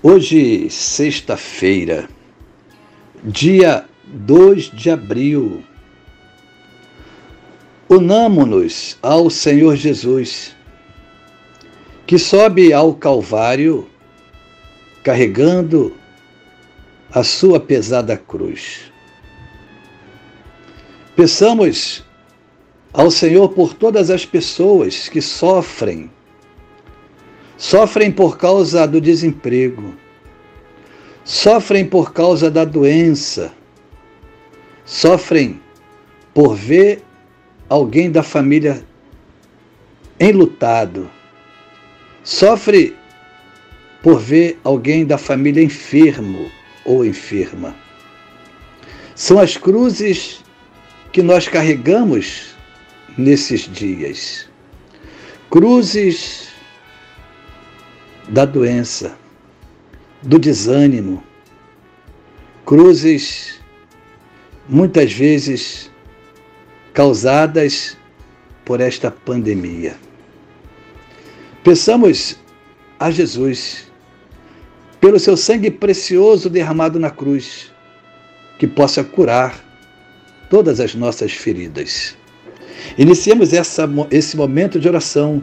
Hoje, sexta-feira, dia 2 de abril, unamo-nos ao Senhor Jesus, que sobe ao Calvário carregando a sua pesada cruz. Peçamos ao Senhor por todas as pessoas que sofrem sofrem por causa do desemprego, sofrem por causa da doença, sofrem por ver alguém da família enlutado, sofre por ver alguém da família enfermo ou enferma. São as cruzes que nós carregamos nesses dias. Cruzes da doença, do desânimo, cruzes muitas vezes causadas por esta pandemia. Peçamos a Jesus, pelo seu sangue precioso derramado na cruz, que possa curar todas as nossas feridas. Iniciemos essa, esse momento de oração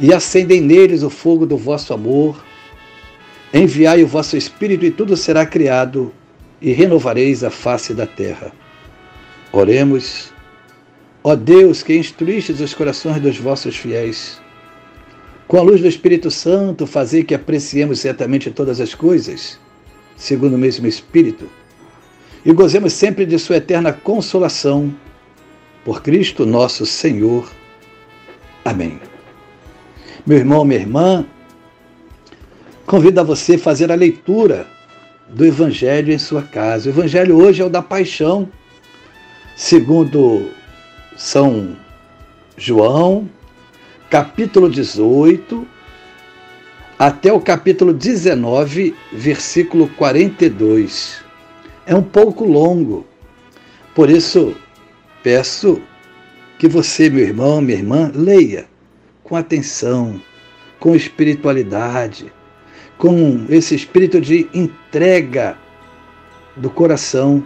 e acendei neles o fogo do vosso amor. Enviai o vosso Espírito e tudo será criado, e renovareis a face da terra. Oremos. Ó Deus, que instruístes os corações dos vossos fiéis, com a luz do Espírito Santo, fazei que apreciemos certamente todas as coisas, segundo o mesmo Espírito, e gozemos sempre de Sua eterna consolação. Por Cristo nosso Senhor. Amém. Meu irmão, minha irmã, convido a você a fazer a leitura do Evangelho em sua casa. O Evangelho hoje é o da paixão, segundo São João, capítulo 18, até o capítulo 19, versículo 42. É um pouco longo, por isso peço que você, meu irmão, minha irmã, leia com atenção, com espiritualidade, com esse espírito de entrega do coração,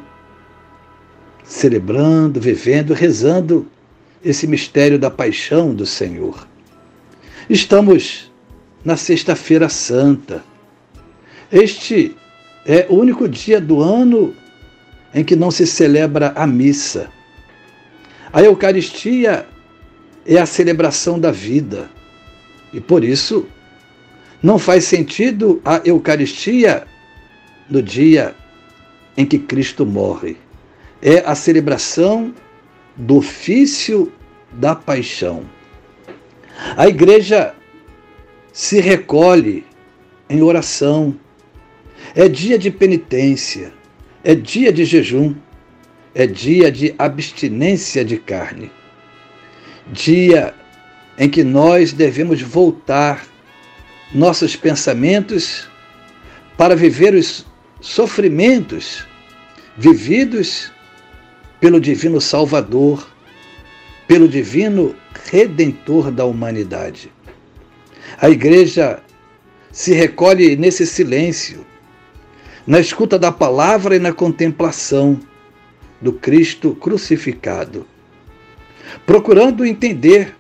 celebrando, vivendo, rezando esse mistério da paixão do Senhor. Estamos na Sexta-feira Santa. Este é o único dia do ano em que não se celebra a missa. A Eucaristia é a celebração da vida. E por isso, não faz sentido a Eucaristia no dia em que Cristo morre. É a celebração do ofício da paixão. A igreja se recolhe em oração. É dia de penitência, é dia de jejum, é dia de abstinência de carne dia em que nós devemos voltar nossos pensamentos para viver os sofrimentos vividos pelo Divino Salvador, pelo Divino Redentor da humanidade. A Igreja se recolhe nesse silêncio, na escuta da palavra e na contemplação do Cristo crucificado procurando entender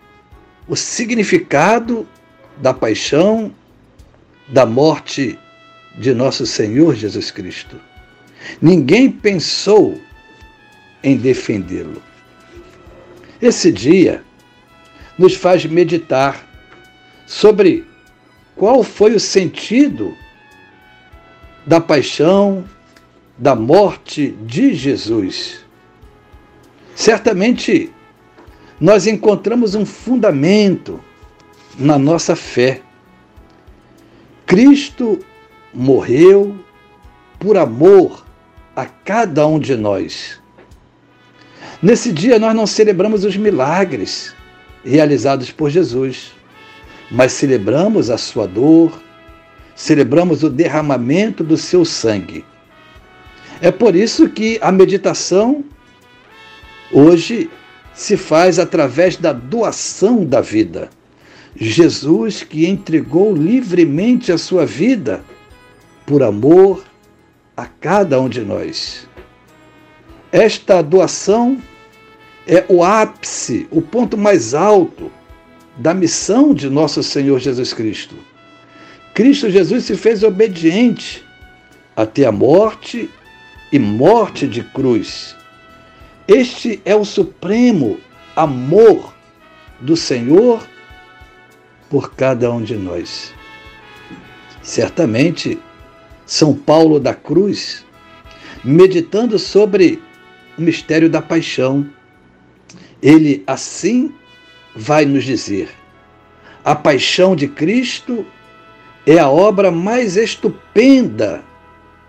o significado da paixão, da morte de nosso Senhor Jesus Cristo. Ninguém pensou em defendê-lo. Esse dia nos faz meditar sobre qual foi o sentido da paixão, da morte de Jesus. Certamente nós encontramos um fundamento na nossa fé. Cristo morreu por amor a cada um de nós. Nesse dia nós não celebramos os milagres realizados por Jesus, mas celebramos a sua dor, celebramos o derramamento do seu sangue. É por isso que a meditação hoje se faz através da doação da vida. Jesus que entregou livremente a sua vida por amor a cada um de nós. Esta doação é o ápice, o ponto mais alto da missão de nosso Senhor Jesus Cristo. Cristo Jesus se fez obediente até a morte e morte de cruz. Este é o supremo amor do Senhor por cada um de nós. Certamente, São Paulo da Cruz, meditando sobre o mistério da paixão, ele assim vai nos dizer: a paixão de Cristo é a obra mais estupenda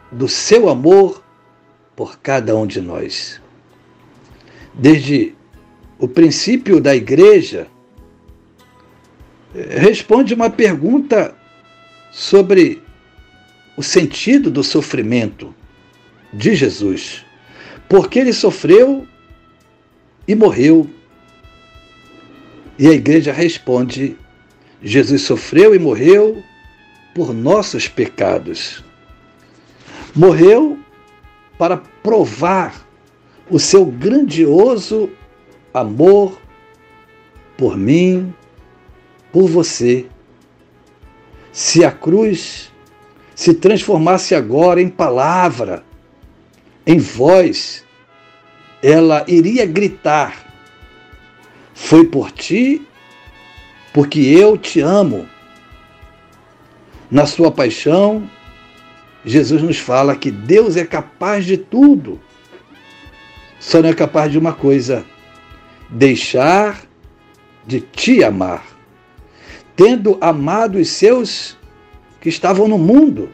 do seu amor por cada um de nós. Desde o princípio da igreja, responde uma pergunta sobre o sentido do sofrimento de Jesus. Porque ele sofreu e morreu. E a igreja responde: Jesus sofreu e morreu por nossos pecados. Morreu para provar o seu grandioso amor por mim, por você. Se a cruz se transformasse agora em palavra, em voz, ela iria gritar: Foi por ti, porque eu te amo. Na sua paixão, Jesus nos fala que Deus é capaz de tudo, só não é capaz de uma coisa: deixar de te amar tendo amado os seus que estavam no mundo,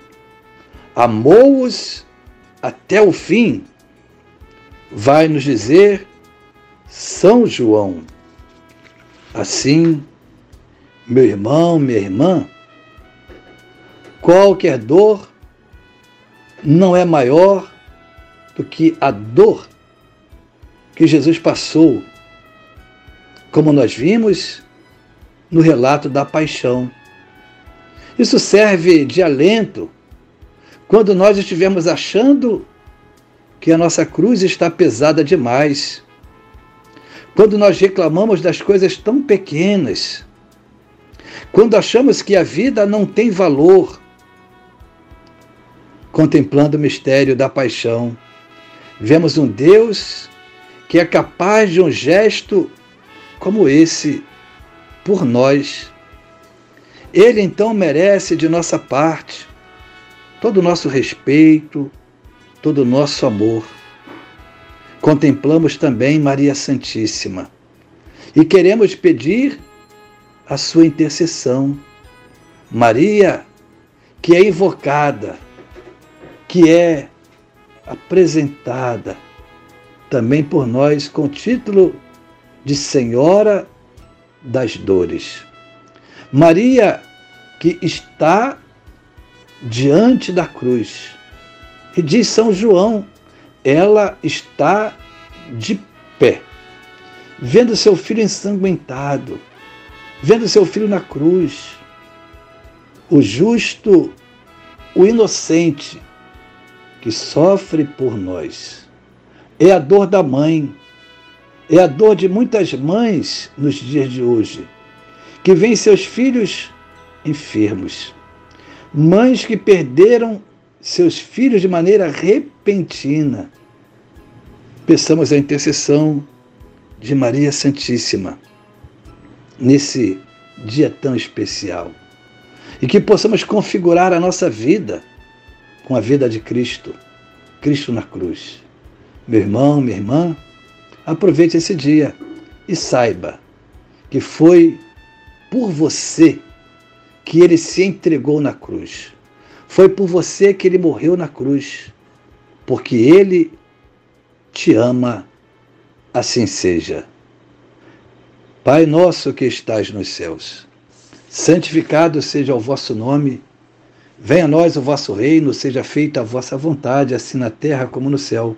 amou-os até o fim, vai nos dizer São João. Assim, meu irmão, minha irmã, qualquer dor não é maior do que a dor que Jesus passou, como nós vimos no relato da paixão. Isso serve de alento quando nós estivermos achando que a nossa cruz está pesada demais. Quando nós reclamamos das coisas tão pequenas. Quando achamos que a vida não tem valor. Contemplando o mistério da paixão, vemos um Deus que é capaz de um gesto como esse por nós. Ele então merece de nossa parte todo o nosso respeito, todo o nosso amor. Contemplamos também Maria Santíssima e queremos pedir a sua intercessão. Maria, que é invocada, que é apresentada também por nós com o título de Senhora das dores. Maria, que está diante da cruz. E diz São João, ela está de pé, vendo seu filho ensanguentado, vendo seu filho na cruz. O justo, o inocente, que sofre por nós. É a dor da mãe, é a dor de muitas mães nos dias de hoje, que veem seus filhos enfermos. Mães que perderam seus filhos de maneira repentina. Peçamos a intercessão de Maria Santíssima nesse dia tão especial e que possamos configurar a nossa vida com a vida de Cristo, Cristo na cruz. Meu irmão, minha irmã, aproveite esse dia e saiba que foi por você que ele se entregou na cruz. Foi por você que ele morreu na cruz, porque ele te ama, assim seja. Pai nosso que estás nos céus, santificado seja o vosso nome, venha a nós o vosso reino, seja feita a vossa vontade, assim na terra como no céu.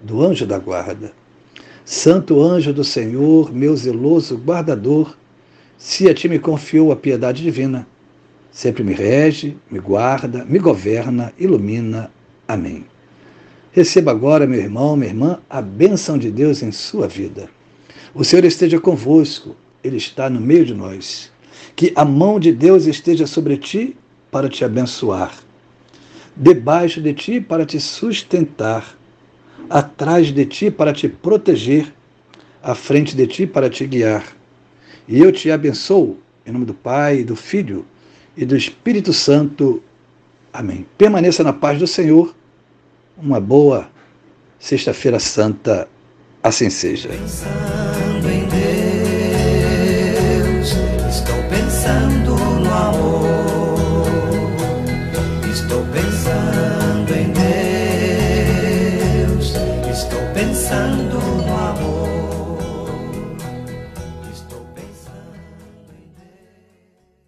do anjo da guarda. Santo anjo do Senhor, meu zeloso guardador, se a ti me confiou a piedade divina, sempre me rege, me guarda, me governa, ilumina. Amém. Receba agora, meu irmão, minha irmã, a bênção de Deus em sua vida. O Senhor esteja convosco, Ele está no meio de nós. Que a mão de Deus esteja sobre ti para te abençoar, debaixo de ti para te sustentar, atrás de ti para te proteger, à frente de ti para te guiar. E eu te abençoo, em nome do Pai, do Filho e do Espírito Santo. Amém. Permaneça na paz do Senhor. Uma boa Sexta-feira Santa. Assim seja.